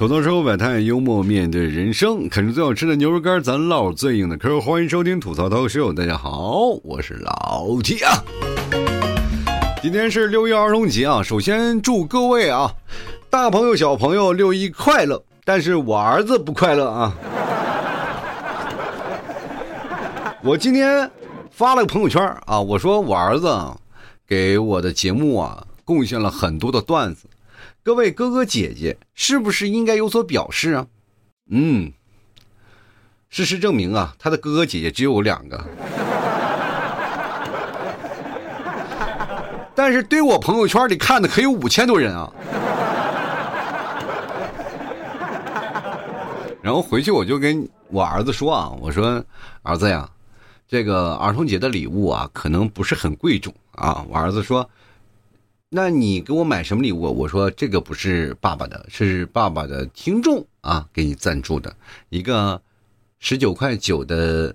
吐槽生活百态，幽默面对人生，啃着最好吃的牛肉干，咱唠最硬的嗑。欢迎收听吐槽涛秀，大家好，我是老铁啊。今天是六一儿童节啊，首先祝各位啊，大朋友小朋友六一快乐。但是我儿子不快乐啊。我今天发了个朋友圈啊，我说我儿子给我的节目啊贡献了很多的段子。各位哥哥姐姐，是不是应该有所表示啊？嗯，事实证明啊，他的哥哥姐姐只有两个。但是对我朋友圈里看的可有五千多人啊。然后回去我就跟我儿子说啊，我说儿子呀，这个儿童节的礼物啊，可能不是很贵重啊。我儿子说。那你给我买什么礼物？我说这个不是爸爸的，是爸爸的听众啊，给你赞助的一个十九块九的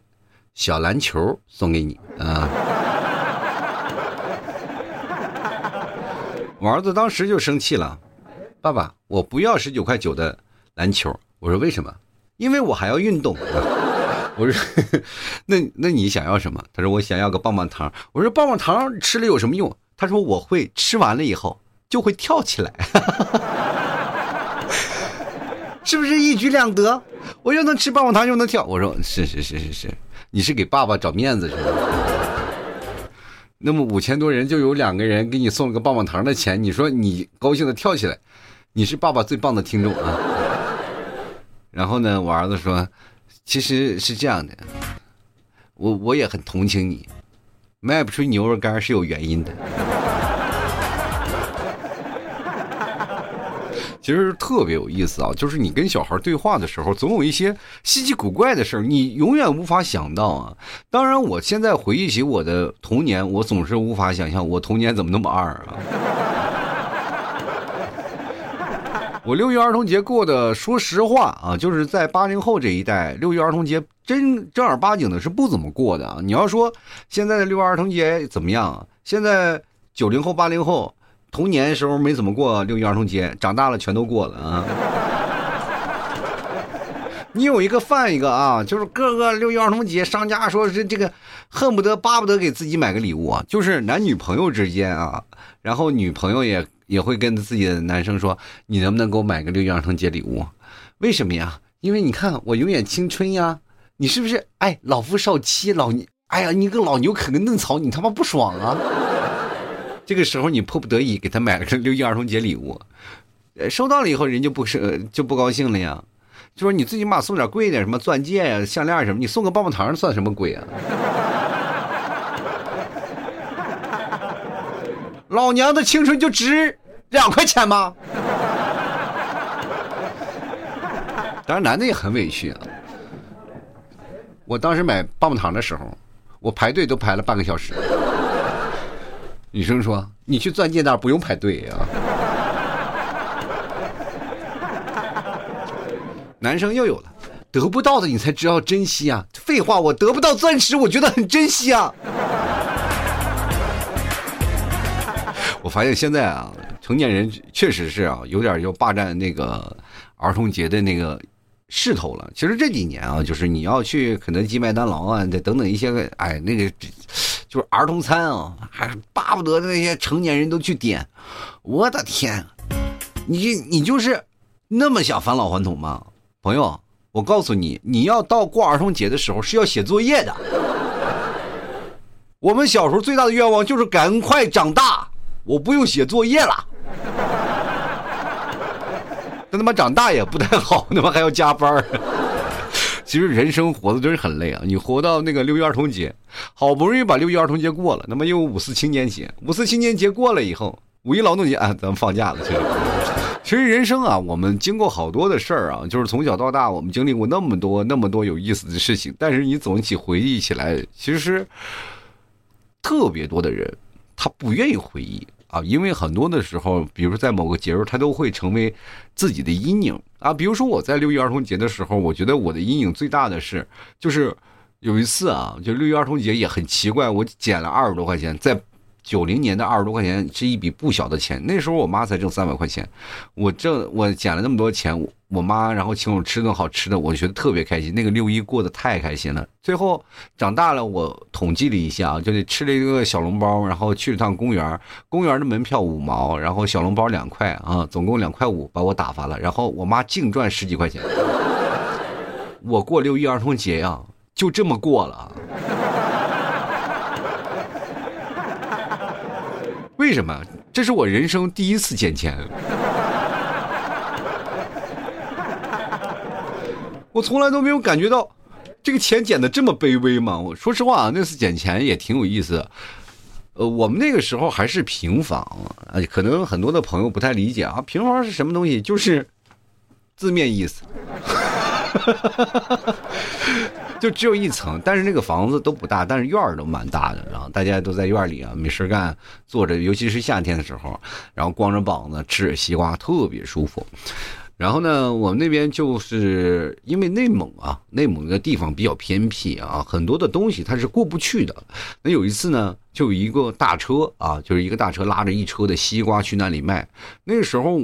小篮球送给你啊。我儿子当时就生气了，爸爸，我不要十九块九的篮球。我说为什么？因为我还要运动。我说 那那你想要什么？他说我想要个棒棒糖。我说棒棒糖吃了有什么用？他说：“我会吃完了以后就会跳起来，是不是一举两得？我又能吃棒棒糖又能跳。”我说：“是是是是是，你是给爸爸找面子是吧？那么五千多人就有两个人给你送了个棒棒糖的钱，你说你高兴的跳起来，你是爸爸最棒的听众啊。”然后呢，我儿子说：“其实是这样的，我我也很同情你。”卖不出牛肉干是有原因的，其实特别有意思啊！就是你跟小孩对话的时候，总有一些稀奇古怪的事儿，你永远无法想到啊。当然，我现在回忆起我的童年，我总是无法想象我童年怎么那么二啊。我六一儿童节过的，说实话啊，就是在八零后这一代，六一儿童节真正儿八经的是不怎么过的啊。你要说现在的六一儿童节怎么样？现在九零后、八零后童年时候没怎么过六一儿童节，长大了全都过了啊。你有一个犯一个啊，就是各个六一儿童节，商家说是这个恨不得巴不得给自己买个礼物啊，就是男女朋友之间啊，然后女朋友也。也会跟自己的男生说：“你能不能给我买个六一儿童节礼物？为什么呀？因为你看我永远青春呀！你是不是？哎，老夫少妻，老你，哎呀，你个老牛啃个嫩草，你他妈不爽啊！这个时候你迫不得已给他买了个六一儿童节礼物，呃，收到了以后人就不是就不高兴了呀，就说你最起码送点贵一点，什么钻戒呀、项链什么，你送个棒棒糖算什么鬼啊？” 老娘的青春就值两块钱吗？当然，男的也很委屈啊。我当时买棒棒糖的时候，我排队都排了半个小时。女生说：“你去钻戒那儿不用排队呀。”男生又有了，得不到的你才知道珍惜啊！废话，我得不到钻石，我觉得很珍惜啊。我发现现在啊，成年人确实是啊，有点要霸占那个儿童节的那个势头了。其实这几年啊，就是你要去肯德基、麦当劳啊，等等一些个，哎，那个就是儿童餐啊，还巴不得那些成年人都去点。我的天，你你就是那么想返老还童吗？朋友，我告诉你，你要到过儿童节的时候是要写作业的。我们小时候最大的愿望就是赶快长大。我不用写作业了，那他妈长大也不太好，他妈还要加班其实人生活的真是很累啊！你活到那个六一儿童节，好不容易把六一儿童节过了，那么又五四青年节，五四青年节过了以后，五一劳动节啊，咱们放假了。其实，其实人生啊，我们经过好多的事儿啊，就是从小到大，我们经历过那么多那么多有意思的事情。但是你总起回忆起来，其实特别多的人他不愿意回忆。啊，因为很多的时候，比如说在某个节日，它都会成为自己的阴影啊。比如说我在六一儿童节的时候，我觉得我的阴影最大的是，就是有一次啊，就六一儿童节也很奇怪，我捡了二十多块钱，在九零年的二十多块钱是一笔不小的钱。那时候我妈才挣三百块钱，我挣我捡了那么多钱，我妈然后请我吃顿好吃的，我觉得特别开心。那个六一过得太开心了。最后长大了，我统计了一下，就是吃了一个小笼包，然后去了趟公园，公园的门票五毛，然后小笼包两块啊，总共两块五，把我打发了。然后我妈净赚十几块钱。我过六一儿童节呀，就这么过了。为什么？这是我人生第一次捡钱。我从来都没有感觉到这个钱捡的这么卑微嘛。我说实话啊，那次捡钱也挺有意思。呃，我们那个时候还是平房，啊，可能很多的朋友不太理解啊。平房是什么东西？就是字面意思。就只有一层，但是那个房子都不大，但是院儿都蛮大的。然后大家都在院里啊，没事干，坐着，尤其是夏天的时候，然后光着膀子吃着西瓜，特别舒服。然后呢，我们那边就是因为内蒙啊，内蒙的地方比较偏僻啊，很多的东西它是过不去的。那有一次呢，就有一个大车啊，就是一个大车拉着一车的西瓜去那里卖，那个时候。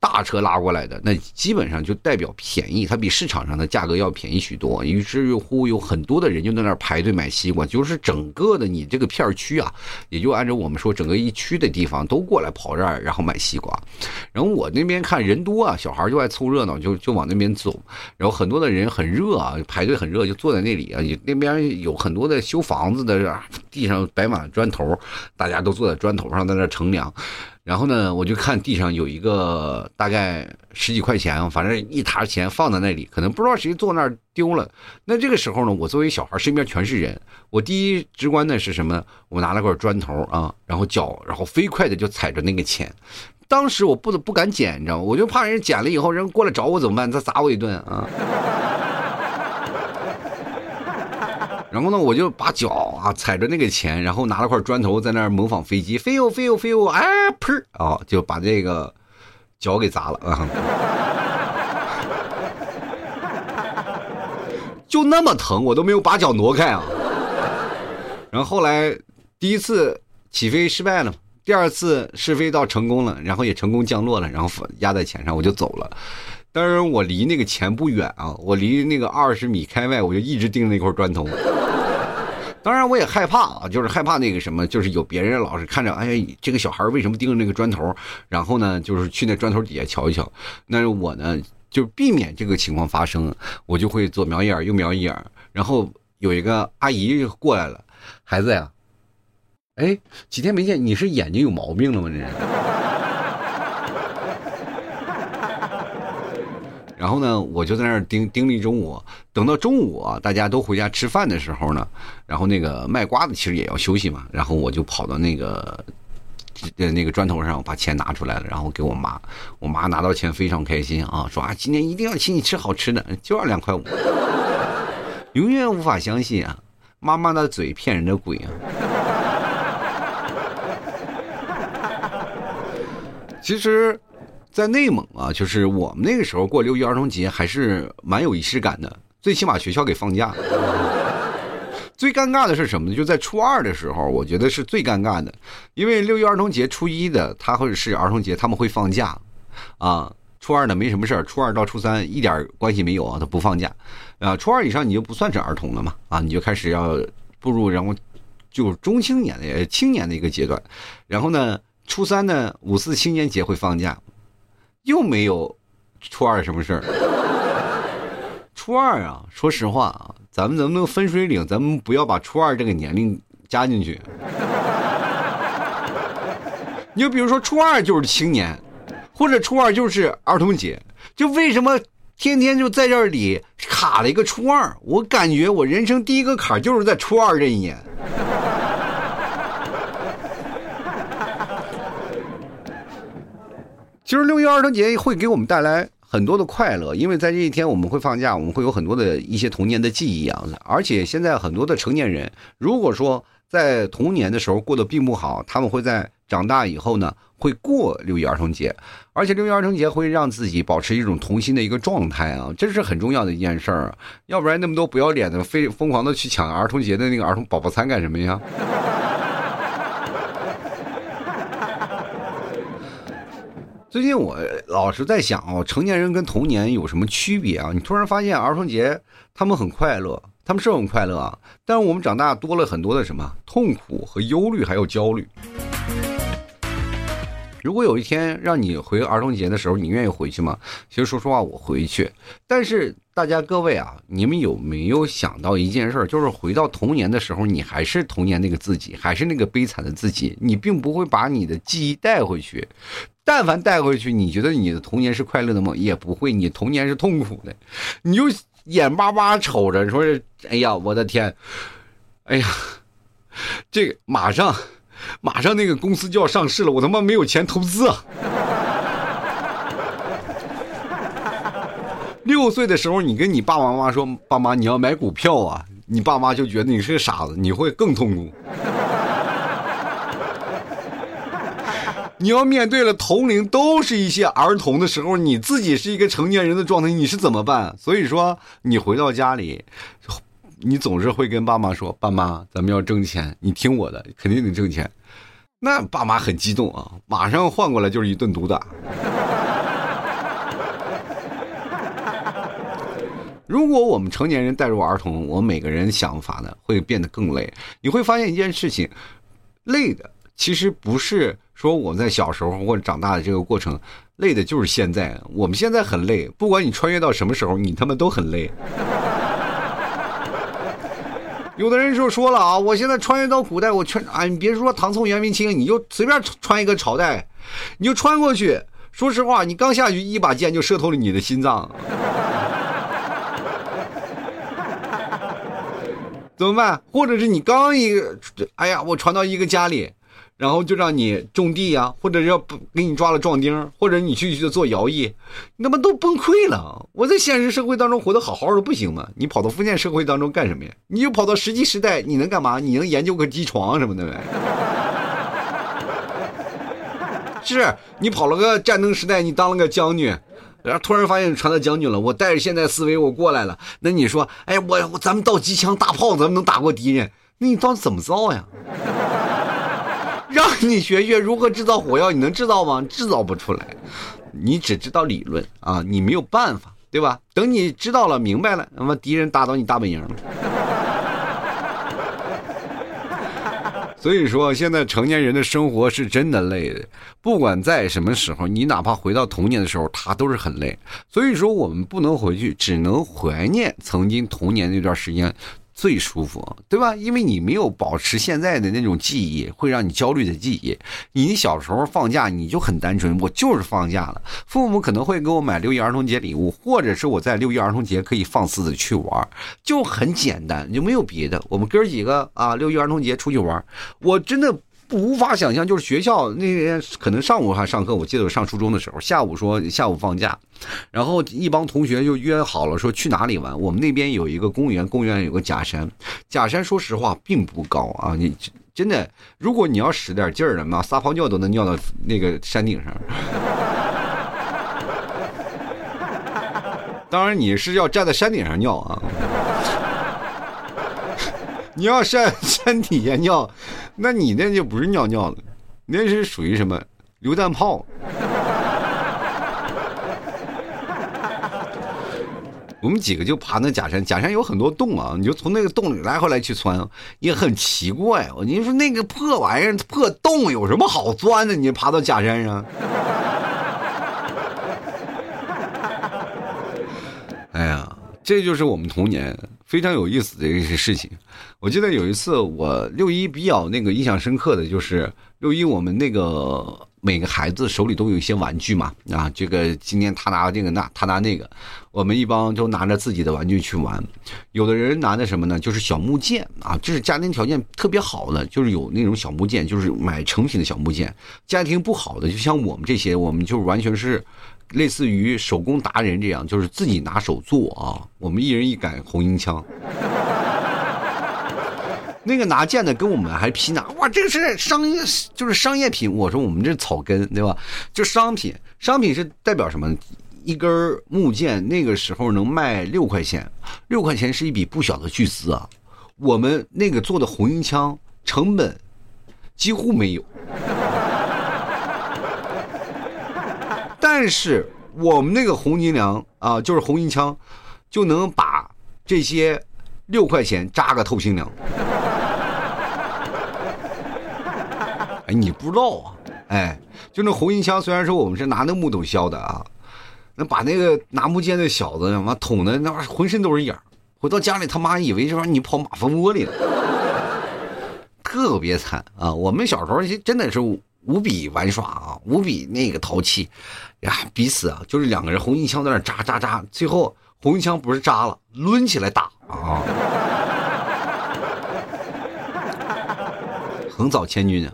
大车拉过来的，那基本上就代表便宜，它比市场上的价格要便宜许多。于是乎，有很多的人就在那儿排队买西瓜，就是整个的你这个片区啊，也就按照我们说，整个一区的地方都过来跑这儿，然后买西瓜。然后我那边看人多啊，小孩就爱凑热闹，就就往那边走。然后很多的人很热啊，排队很热，就坐在那里啊。那边有很多的修房子的，地上摆满了砖头，大家都坐在砖头上在那乘凉。然后呢，我就看地上有一个大概十几块钱，反正一沓钱放在那里，可能不知道谁坐那儿丢了。那这个时候呢，我作为小孩，身边全是人，我第一直观的是什么？我拿了块砖头啊，然后脚，然后飞快的就踩着那个钱。当时我不不敢捡，你知道吗？我就怕人捡了以后，人过来找我怎么办？他砸我一顿啊。然后呢，我就把脚啊踩着那个钱，然后拿了块砖头在那儿模仿飞机，飞哟飞哟飞哟，哎噗啊，就把这个脚给砸了啊！就那么疼，我都没有把脚挪开啊。然后后来第一次起飞失败了，第二次试飞到成功了，然后也成功降落了，然后压在钱上，我就走了。当然，我离那个钱不远啊，我离那个二十米开外，我就一直盯着那块砖头。当然，我也害怕啊，就是害怕那个什么，就是有别人老是看着，哎，这个小孩为什么盯着那个砖头？然后呢，就是去那砖头底下瞧一瞧。那我呢，就避免这个情况发生，我就会左瞄一眼，右瞄一眼。然后有一个阿姨过来了，孩子呀，哎，几天没见，你是眼睛有毛病了吗？这是。然后呢，我就在那儿盯盯了一中午，等到中午啊，大家都回家吃饭的时候呢，然后那个卖瓜的其实也要休息嘛，然后我就跑到那个呃那个砖头上把钱拿出来了，然后给我妈，我妈拿到钱非常开心啊，说啊今天一定要请你吃好吃的，就要两块五，永远无法相信啊，妈妈的嘴骗人的鬼啊，其实。在内蒙啊，就是我们那个时候过六一儿童节还是蛮有仪式感的，最起码学校给放假。最尴尬的是什么呢？就在初二的时候，我觉得是最尴尬的，因为六一儿童节初一的他或者是儿童节他们会放假，啊，初二的没什么事儿，初二到初三一点关系没有啊，他不放假，啊，初二以上你就不算是儿童了嘛，啊，你就开始要步入然后就中青年的青年的一个阶段，然后呢，初三呢五四青年节会放假。又没有初二什么事儿。初二啊，说实话啊，咱们能不能分水岭？咱们不要把初二这个年龄加进去。你就比如说初二就是青年，或者初二就是儿童节，就为什么天天就在这里卡了一个初二？我感觉我人生第一个坎就是在初二这一年。其实六一儿童节会给我们带来很多的快乐，因为在这一天我们会放假，我们会有很多的一些童年的记忆啊。而且现在很多的成年人，如果说在童年的时候过得并不好，他们会在长大以后呢，会过六一儿童节。而且六一儿童节会让自己保持一种童心的一个状态啊，这是很重要的一件事儿。要不然那么多不要脸的，非疯狂的去抢儿童节的那个儿童宝宝餐干什么呀？最近我老是在想哦，成年人跟童年有什么区别啊？你突然发现儿童节他们很快乐，他们是很快乐啊，但是我们长大多了很多的什么痛苦和忧虑，还有焦虑。如果有一天让你回儿童节的时候，你愿意回去吗？其实说实话，我回去。但是大家各位啊，你们有没有想到一件事儿？就是回到童年的时候，你还是童年那个自己，还是那个悲惨的自己，你并不会把你的记忆带回去。但凡带回去，你觉得你的童年是快乐的吗？也不会，你童年是痛苦的。你就眼巴巴瞅着，说是：“哎呀，我的天，哎呀，这个马上。”马上那个公司就要上市了，我他妈没有钱投资啊！六岁的时候，你跟你爸爸妈妈说：“爸妈，你要买股票啊！”你爸妈就觉得你是个傻子，你会更痛苦。你要面对了同龄都是一些儿童的时候，你自己是一个成年人的状态，你是怎么办？所以说，你回到家里。你总是会跟爸妈说：“爸妈，咱们要挣钱，你听我的，肯定得挣钱。”那爸妈很激动啊，马上换过来就是一顿毒打。如果我们成年人带入儿童，我们每个人想法呢会变得更累。你会发现一件事情，累的其实不是说我们在小时候或者长大的这个过程，累的就是现在。我们现在很累，不管你穿越到什么时候，你他妈都很累。有的人就说了啊，我现在穿越到古代，我穿啊，你别说唐宋元明清，你就随便穿一个朝代，你就穿过去。说实话，你刚下去，一把剑就射透了你的心脏，怎么办？或者是你刚一个，哎呀，我传到一个家里。然后就让你种地呀，或者要不给你抓了壮丁，或者你去去做徭役，你他妈都崩溃了。我在现实社会当中活得好好的不行吗？你跑到封建社会当中干什么呀？你就跑到石器时代，你能干嘛？你能研究个机床什么的呗？是你跑了个战争时代，你当了个将军，然后突然发现传到将军了，我带着现代思维我过来了。那你说，哎，我我咱们造机枪大炮，咱们能打过敌人？那你到底怎么造呀？让你学学如何制造火药，你能制造吗？制造不出来，你只知道理论啊，你没有办法，对吧？等你知道了、明白了，那么敌人打到你大本营了。所以说，现在成年人的生活是真的累的，不管在什么时候，你哪怕回到童年的时候，他都是很累。所以说，我们不能回去，只能怀念曾经童年那段时间。最舒服，对吧？因为你没有保持现在的那种记忆，会让你焦虑的记忆。你小时候放假，你就很单纯，我就是放假了。父母可能会给我买六一儿童节礼物，或者是我在六一儿童节可以放肆的去玩，就很简单，就没有别的。我们哥几个啊，六一儿童节出去玩，我真的。无法想象，就是学校那天可能上午还上课，我记得我上初中的时候，下午说下午放假，然后一帮同学就约好了说去哪里玩。我们那边有一个公园，公园有个假山，假山说实话并不高啊，你真的，如果你要使点劲儿的嘛，撒泡尿都能尿到那个山顶上。当然你是要站在山顶上尿啊。你要山山底下尿，那你那就不是尿尿了，那是属于什么榴弹炮？我们几个就爬那假山，假山有很多洞啊，你就从那个洞里来回来去窜，也很奇怪。我你说那个破玩意儿、破洞有什么好钻的？你爬到假山上？哎呀，这就是我们童年。非常有意思的一些事情，我记得有一次我六一比较那个印象深刻的就是六一我们那个每个孩子手里都有一些玩具嘛啊，这个今天他拿这个那他拿那个，我们一帮都拿着自己的玩具去玩，有的人拿的什么呢？就是小木剑啊，就是家庭条件特别好的，就是有那种小木剑，就是买成品的小木剑。家庭不好的，就像我们这些，我们就完全是。类似于手工达人这样，就是自己拿手做啊。我们一人一杆红缨枪，那个拿剑的跟我们还拼呢。哇，这个是商业，就是商业品。我说我们这草根，对吧？就商品，商品是代表什么？一根木剑那个时候能卖六块钱，六块钱是一笔不小的巨资啊。我们那个做的红缨枪成本几乎没有。但是我们那个红金梁啊，就是红缨枪，就能把这些六块钱扎个透心凉。哎，你不知道啊？哎，就那红缨枪，虽然说我们是拿那木头削的啊，那把那个拿木剑的小子妈捅的那玩意浑身都是眼回到家里他妈以为这玩意你跑马蜂窝里了，特别惨啊！我们小时候真的是无比玩耍啊，无比那个淘气呀，彼此啊就是两个人红缨枪在那扎扎扎，最后红缨枪不是扎了，抡起来打啊，横扫千军啊！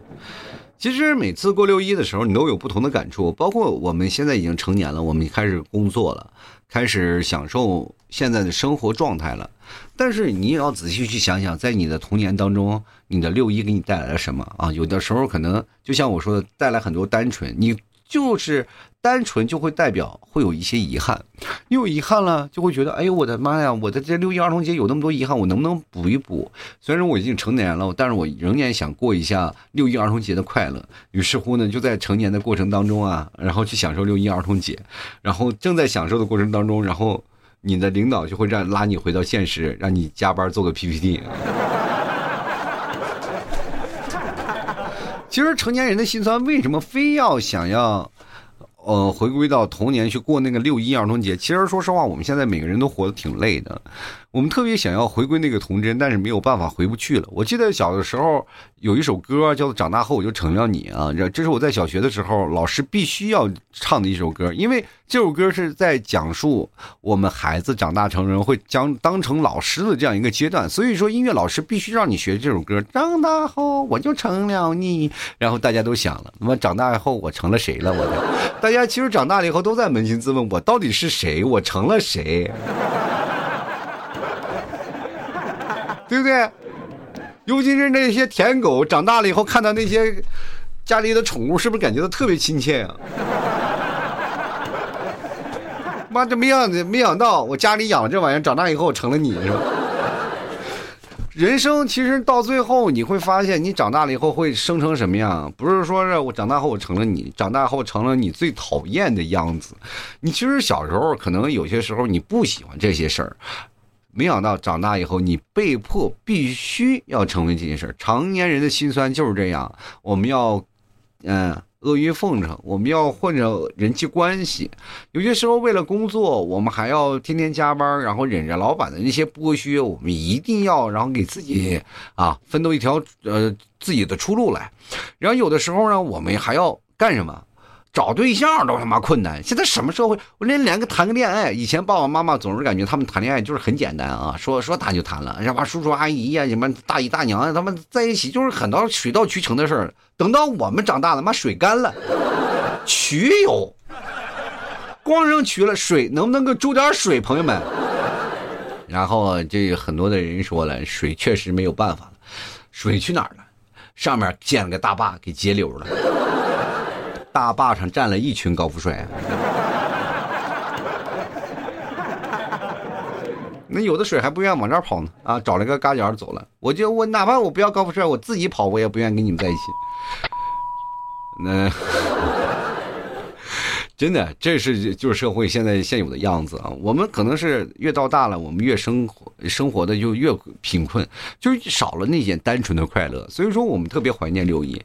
其实每次过六一的时候，你都有不同的感触。包括我们现在已经成年了，我们开始工作了，开始享受现在的生活状态了。但是你也要仔细去想想，在你的童年当中，你的六一给你带来了什么啊？有的时候可能就像我说的，带来很多单纯。你。就是单纯就会代表会有一些遗憾，你有遗憾了，就会觉得，哎呦我的妈呀，我的这六一儿童节有那么多遗憾，我能不能补一补？虽然我已经成年了，但是我仍然想过一下六一儿童节的快乐。于是乎呢，就在成年的过程当中啊，然后去享受六一儿童节，然后正在享受的过程当中，然后你的领导就会让拉你回到现实，让你加班做个 PPT。其实成年人的心酸，为什么非要想要，呃，回归到童年去过那个六一儿童节？其实说实话，我们现在每个人都活得挺累的。我们特别想要回归那个童真，但是没有办法回不去了。我记得小的时候有一首歌叫做《长大后我就成了你》啊，这这是我在小学的时候老师必须要唱的一首歌，因为这首歌是在讲述我们孩子长大成人会将当成老师的这样一个阶段，所以说音乐老师必须让你学这首歌。长大后我就成了你，然后大家都想了，那么长大以后我成了谁了？我的，大家其实长大了以后都在扪心自问，我到底是谁？我成了谁？对不对？尤其是那些舔狗，长大了以后看到那些家里的宠物，是不是感觉到特别亲切呀？妈，这没想没想到，我家里养了这玩意儿，长大以后成了你，是吧？人生其实到最后，你会发现，你长大了以后会生成什么样？不是说是我长大后我成了你，长大后成了你最讨厌的样子。你其实小时候可能有些时候你不喜欢这些事儿。没想到长大以后，你被迫必须要成为这件事儿。成年人的心酸就是这样，我们要，嗯，阿谀奉承，我们要混着人际关系。有些时候为了工作，我们还要天天加班，然后忍着老板的那些剥削，我们一定要，然后给自己啊奋斗一条呃自己的出路来。然后有的时候呢，我们还要干什么？找对象都他妈困难，现在什么社会？我连连个谈个恋爱，以前爸爸妈妈总是感觉他们谈恋爱就是很简单啊，说说谈就谈了，什么叔叔阿姨呀，什么大姨大娘啊，他们在一起就是很多水到渠成的事儿。等到我们长大了，妈水干了，渠有，光扔渠了，水能不能给注点水，朋友们？然后这很多的人说了，水确实没有办法了，水去哪儿了？上面建了个大坝给截流了。大坝上站了一群高富帅，那有的水还不愿意往这儿跑呢啊，找了个旮角走了。我就我哪怕我不要高富帅，我自己跑我也不愿意跟你们在一起。那 真的，这是就是社会现在现有的样子啊。我们可能是越到大了，我们越生活生活的就越贫困，就少了那些单纯的快乐。所以说，我们特别怀念六一。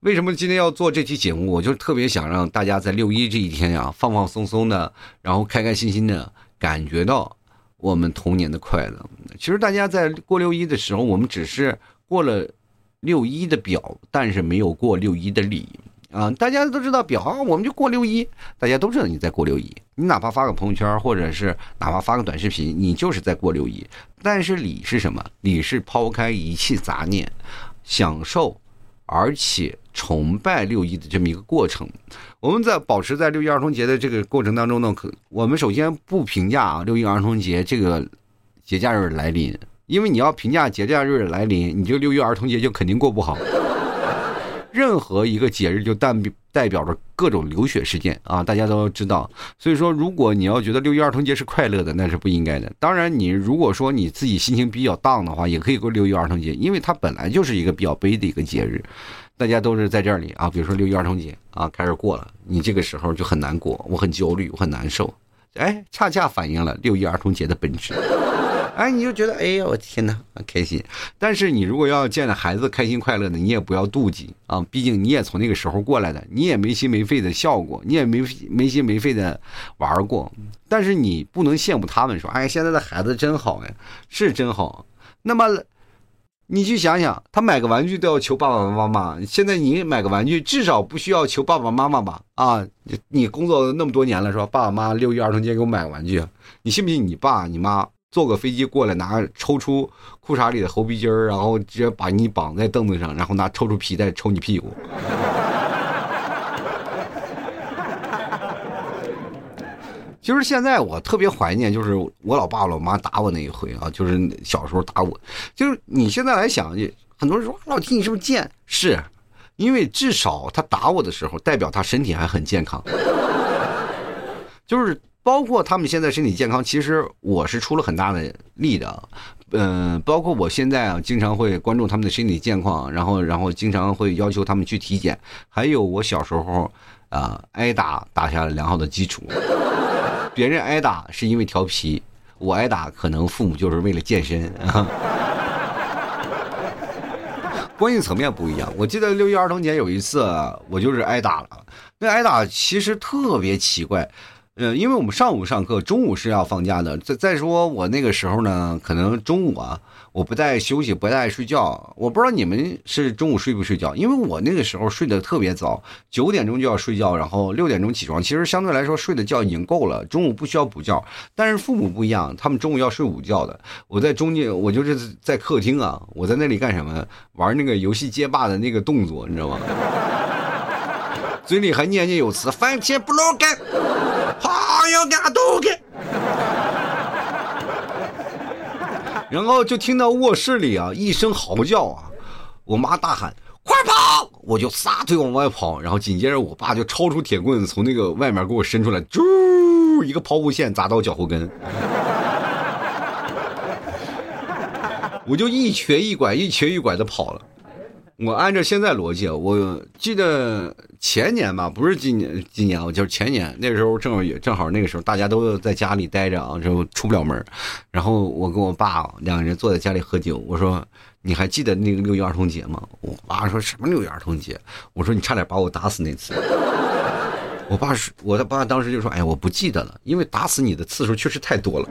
为什么今天要做这期节目？我就特别想让大家在六一这一天呀，放放松松的，然后开开心心的，感觉到我们童年的快乐。其实大家在过六一的时候，我们只是过了六一的表，但是没有过六一的礼啊。大家都知道表啊，我们就过六一，大家都知道你在过六一。你哪怕发个朋友圈，或者是哪怕发个短视频，你就是在过六一。但是礼是什么？礼是抛开一切杂念，享受。而且崇拜六一的这么一个过程，我们在保持在六一儿童节的这个过程当中呢，可我们首先不评价啊六一儿童节这个节假日来临，因为你要评价节假日来临，你这六一儿童节就肯定过不好。任何一个节日就代表代表着各种流血事件啊，大家都知道。所以说，如果你要觉得六一儿童节是快乐的，那是不应该的。当然，你如果说你自己心情比较荡的话，也可以过六一儿童节，因为它本来就是一个比较悲的一个节日。大家都是在这里啊，比如说六一儿童节啊，开始过了，你这个时候就很难过，我很焦虑，我很难受，哎，恰恰反映了六一儿童节的本质。哎，你就觉得，哎呀，我天哪，开心。但是你如果要见着孩子开心快乐的，你也不要妒忌啊，毕竟你也从那个时候过来的，你也没心没肺的笑过，你也没没心没肺的玩过。但是你不能羡慕他们，说，哎，现在的孩子真好哎，是真好。那么，你去想想，他买个玩具都要求爸爸妈妈，现在你买个玩具至少不需要求爸爸妈妈吧？啊，你工作那么多年了，是吧？爸爸妈妈六一儿童节给我买个玩具，你信不信你爸你妈？坐个飞机过来，拿抽出裤衩里的猴皮筋儿，然后直接把你绑在凳子上，然后拿抽出皮带抽你屁股。其实现在我特别怀念，就是我老爸老妈打我那一回啊，就是小时候打我。就是你现在来想，很多人说老弟你是不是贱？是，因为至少他打我的时候，代表他身体还很健康。就是。包括他们现在身体健康，其实我是出了很大的力的，嗯，包括我现在啊，经常会关注他们的身体健康，然后然后经常会要求他们去体检，还有我小时候啊挨打打下了良好的基础，别人挨打是因为调皮，我挨打可能父母就是为了健身，关系层面不一样。我记得六一儿童节有一次我就是挨打了，那挨打其实特别奇怪。嗯，因为我们上午上课，中午是要放假的。再再说，我那个时候呢，可能中午啊，我不带休息，不太爱睡觉。我不知道你们是中午睡不睡觉，因为我那个时候睡得特别早，九点钟就要睡觉，然后六点钟起床。其实相对来说睡的觉已经够了，中午不需要补觉。但是父母不一样，他们中午要睡午觉的。我在中间，我就是在客厅啊，我在那里干什么？玩那个游戏街霸的那个动作，你知道吗？嘴里还念念有词，番茄不老干。好要干都干，然后就听到卧室里啊一声嚎叫啊，我妈大喊快跑，我就撒腿往外跑，然后紧接着我爸就抄出铁棍从那个外面给我伸出来，啾一个抛物线砸到脚后跟，我就一瘸一拐一瘸一拐的跑了。我按照现在逻辑，我记得前年吧，不是今年，今年我就是前年，那时候正好也正好那个时候大家都在家里待着啊，就出不了门。然后我跟我爸两个人坐在家里喝酒，我说：“你还记得那个六一儿童节吗？”我爸说什么六一儿童节？我说你差点把我打死那次。我爸说我的爸当时就说：“哎，我不记得了，因为打死你的次数确实太多了。”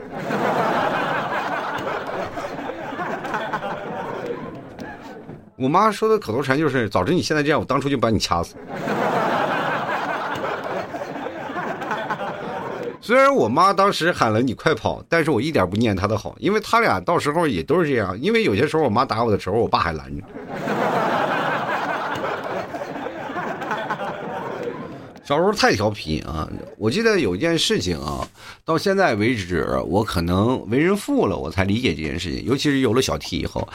我妈说的口头禅就是：“早知你现在这样，我当初就把你掐死。”虽然我妈当时喊了“你快跑”，但是我一点不念她的好，因为他俩到时候也都是这样。因为有些时候我妈打我的时候，我爸还拦着。小时候太调皮啊！我记得有一件事情啊，到现在为止，我可能为人父了，我才理解这件事情。尤其是有了小 T 以后。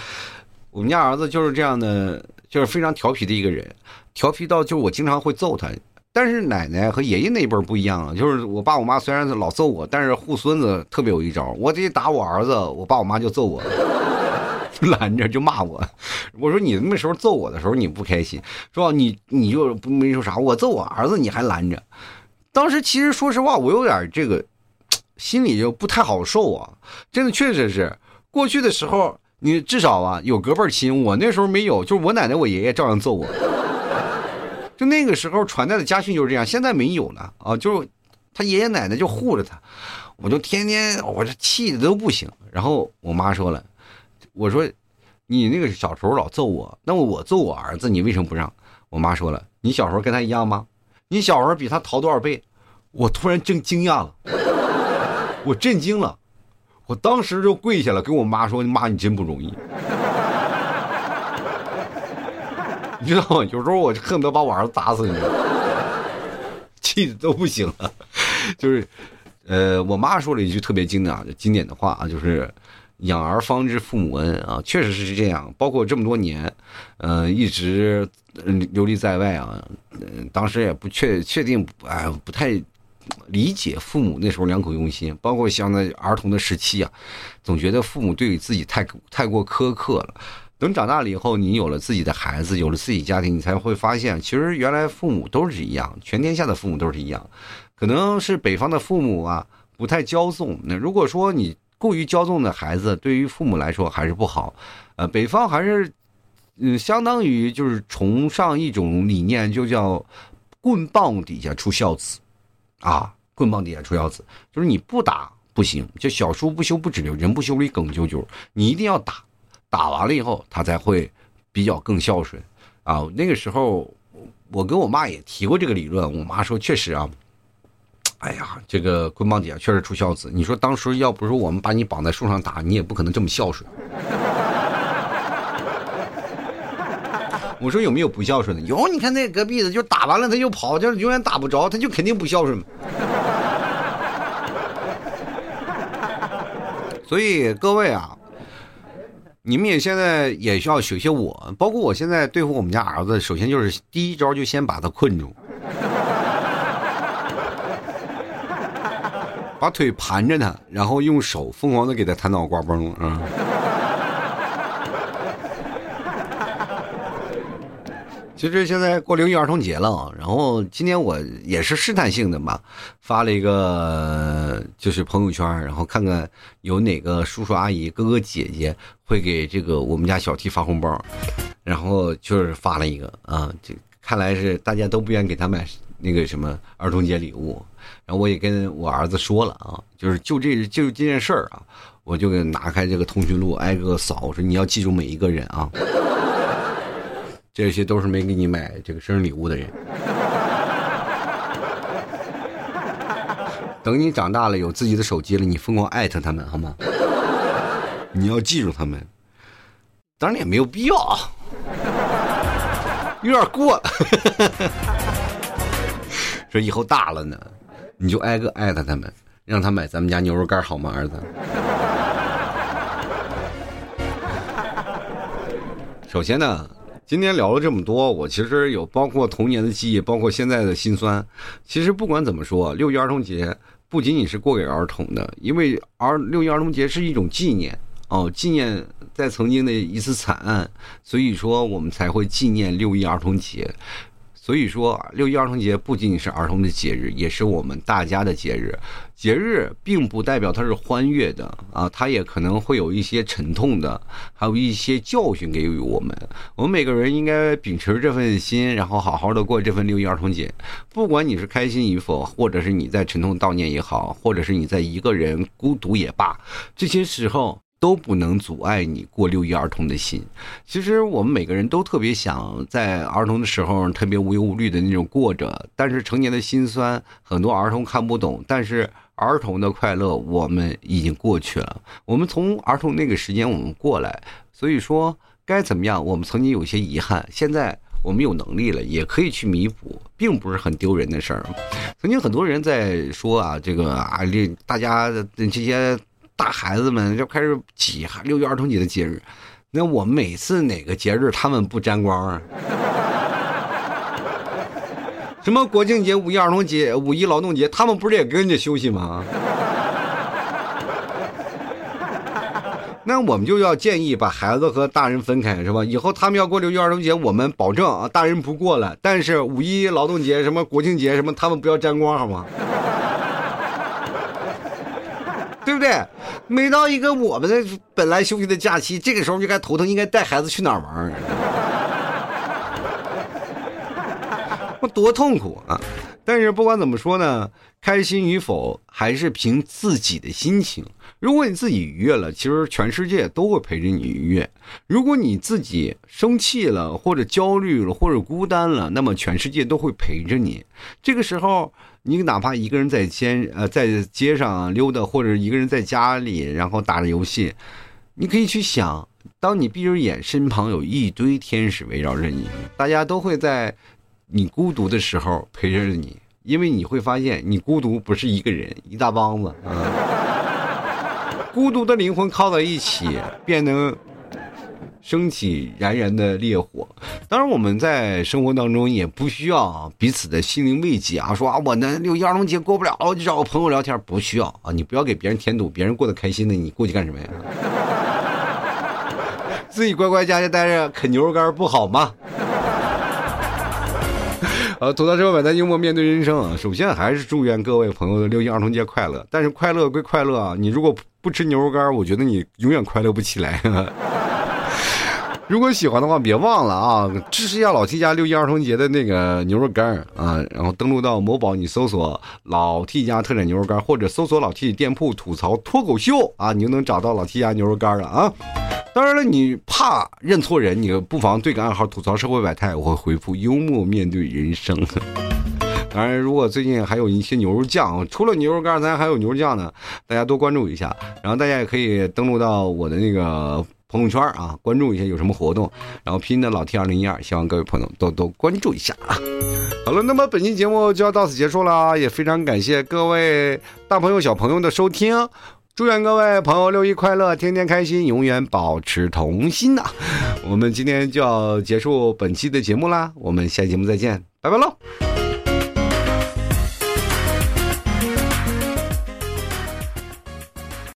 我们家儿子就是这样的，就是非常调皮的一个人，调皮到就是我经常会揍他。但是奶奶和爷爷那一辈不一样了，就是我爸我妈虽然老揍我，但是护孙子特别有一招。我这打我儿子，我爸我妈就揍我，拦着就骂我。我说你那时候揍我的时候你不开心是吧？你你就没说啥，我揍我儿子你还拦着。当时其实说实话，我有点这个心里就不太好受啊。真的确实是过去的时候。你至少啊有隔辈亲，我那时候没有，就是我奶奶我爷爷照样揍我，就那个时候传代的家训就是这样，现在没有了啊，就是他爷爷奶奶就护着他，我就天天我这气的都不行。然后我妈说了，我说你那个小时候老揍我，那么我揍我儿子你为什么不让？我妈说了，你小时候跟他一样吗？你小时候比他淘多少倍？我突然真惊讶了，我震惊了。我当时就跪下了，跟我妈说：“妈，你真不容易。”你知道吗？有时候我就恨不得把我儿子打死，你？气的都不行了。就是，呃，我妈说了一句特别经典、经典的话啊，就是“养儿方知父母恩”啊，确实是这样。包括这么多年，呃，一直流离在外啊，嗯，当时也不确确定，哎，不太。理解父母那时候两口用心，包括像那儿童的时期啊，总觉得父母对自己太太过苛刻了。等长大了以后，你有了自己的孩子，有了自己家庭，你才会发现，其实原来父母都是一样，全天下的父母都是一样。可能是北方的父母啊，不太骄纵。那如果说你过于骄纵的孩子，对于父母来说还是不好。呃，北方还是，嗯，相当于就是崇尚一种理念，就叫棍棒底下出孝子，啊，棍棒底下出孝子，就是你不打不行，就小书不修不直溜，人不修理梗啾啾，你一定要打，打完了以后他才会比较更孝顺。啊，那个时候我跟我妈也提过这个理论，我妈说确实啊。哎呀，这个棍棒底下确实出孝子。你说当时要不是我们把你绑在树上打，你也不可能这么孝顺。我说有没有不孝顺的？有，你看那隔壁的，就打完了他就跑，就是永远打不着，他就肯定不孝顺。所以各位啊，你们也现在也需要学学我，包括我现在对付我们家儿子，首先就是第一招就先把他困住。把腿盘着他，然后用手疯狂的给他弹脑瓜崩啊！就是现在过六一儿童节了，然后今天我也是试探性的嘛，发了一个就是朋友圈，然后看看有哪个叔叔阿姨、哥哥姐姐会给这个我们家小 T 发红包，然后就是发了一个啊，这看来是大家都不愿意给他买那个什么儿童节礼物。然后我也跟我儿子说了啊，就是就这就这件事儿啊，我就给拿开这个通讯录，挨个扫，我说你要记住每一个人啊，这些都是没给你买这个生日礼物的人。等你长大了有自己的手机了，你疯狂艾特他们好吗？你要记住他们，当然也没有必要啊，有点过。说以后大了呢。你就挨个艾特他们，让他买咱们家牛肉干好吗，儿子？首先呢，今天聊了这么多，我其实有包括童年的记忆，包括现在的心酸。其实不管怎么说，六一儿童节不仅仅是过给儿童的，因为儿六一儿童节是一种纪念哦，纪念在曾经的一次惨案，所以说我们才会纪念六一儿童节。所以说，六一儿童节不仅仅是儿童的节日，也是我们大家的节日。节日并不代表它是欢悦的啊，它也可能会有一些沉痛的，还有一些教训给予我们。我们每个人应该秉持这份心，然后好好的过这份六一儿童节。不管你是开心与否，或者是你在沉痛悼念也好，或者是你在一个人孤独也罢，这些时候。都不能阻碍你过六一儿童的心。其实我们每个人都特别想在儿童的时候特别无忧无虑的那种过着，但是成年的心酸很多儿童看不懂。但是儿童的快乐我们已经过去了，我们从儿童那个时间我们过来，所以说该怎么样？我们曾经有些遗憾，现在我们有能力了，也可以去弥补，并不是很丢人的事儿。曾经很多人在说啊，这个啊，这大家这些。大孩子们就开始挤六一儿童节的节日，那我们每次哪个节日他们不沾光啊？什么国庆节、五一儿童节、五一劳动节，他们不是也跟着休息吗？那我们就要建议把孩子和大人分开，是吧？以后他们要过六一儿童节，我们保证啊，大人不过了。但是五一劳动节、什么国庆节什么，他们不要沾光，好吗？对不对？每到一个我们的本来休息的假期，这个时候就该头疼，应该带孩子去哪儿玩？我多痛苦啊！但是不管怎么说呢，开心与否还是凭自己的心情。如果你自己愉悦了，其实全世界都会陪着你愉悦；如果你自己生气了，或者焦虑了，或者孤单了，那么全世界都会陪着你。这个时候。你哪怕一个人在街呃在街上溜达，或者一个人在家里，然后打着游戏，你可以去想，当你闭着眼，身旁有一堆天使围绕着你，大家都会在你孤独的时候陪着你，因为你会发现，你孤独不是一个人，一大帮子啊，孤独的灵魂靠在一起，便能。升起燃燃的烈火，当然我们在生活当中也不需要彼此的心灵慰藉啊，说啊我那六一儿童节过不了，我就找个朋友聊天，不需要啊，你不要给别人添堵，别人过得开心的，你过去干什么呀？自己乖乖家家待着啃牛肉干不好吗？呃，吐槽之后摆摊幽默面对人生啊。首先还是祝愿各位朋友的六一儿童节快乐。但是快乐归快乐啊，你如果不吃牛肉干，我觉得你永远快乐不起来。如果喜欢的话，别忘了啊，支持一下老 T 家六一儿童节的那个牛肉干啊。然后登录到某宝，你搜索老 T 家特产牛肉干，或者搜索老 T 店铺吐槽脱口秀啊，你就能找到老 T 家牛肉干了啊。当然了，你怕认错人，你不妨对个暗号吐槽社会百态，我会回复幽默面对人生。当然，如果最近还有一些牛肉酱，除了牛肉干，咱还有牛肉酱呢，大家多关注一下。然后大家也可以登录到我的那个。朋友圈啊，关注一下有什么活动，然后拼的老 T 二零一二，希望各位朋友多多关注一下啊。好了，那么本期节目就要到此结束了，也非常感谢各位大朋友小朋友的收听，祝愿各位朋友六一快乐，天天开心，永远保持童心呐。我们今天就要结束本期的节目啦，我们下期节目再见，拜拜喽。